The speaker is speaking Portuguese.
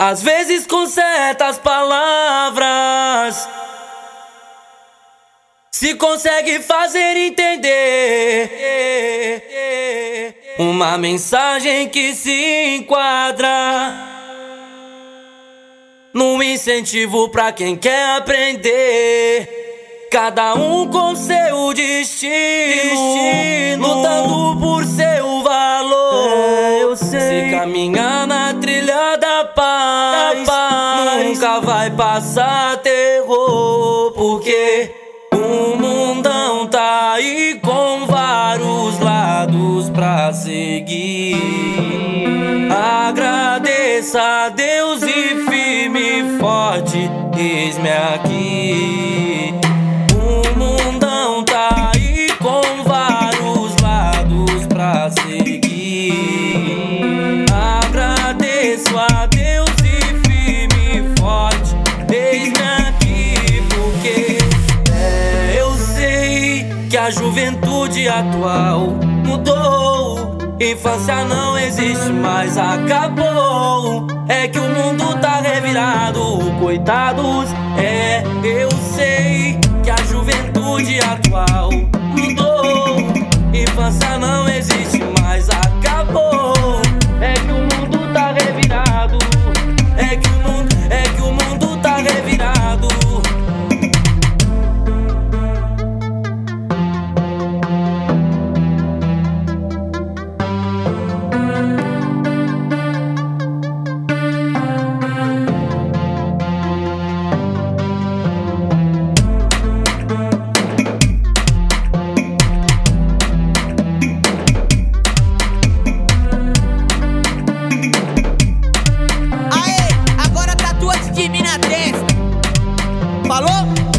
Às vezes com certas palavras se consegue fazer entender uma mensagem que se enquadra no incentivo pra quem quer aprender. Cada um com seu destino, destino lutando por seu valor. É. Se caminhar na trilha nunca vai passar terror, porque o mundão tá aí com vários lados pra seguir. Agradeça a Deus e firme e forte, eis-me aqui. A juventude atual mudou. Infância não existe mais, acabou. É que o mundo tá revirado, coitados. É, eu sei que a juventude atual mudou. Infância não existe Falou?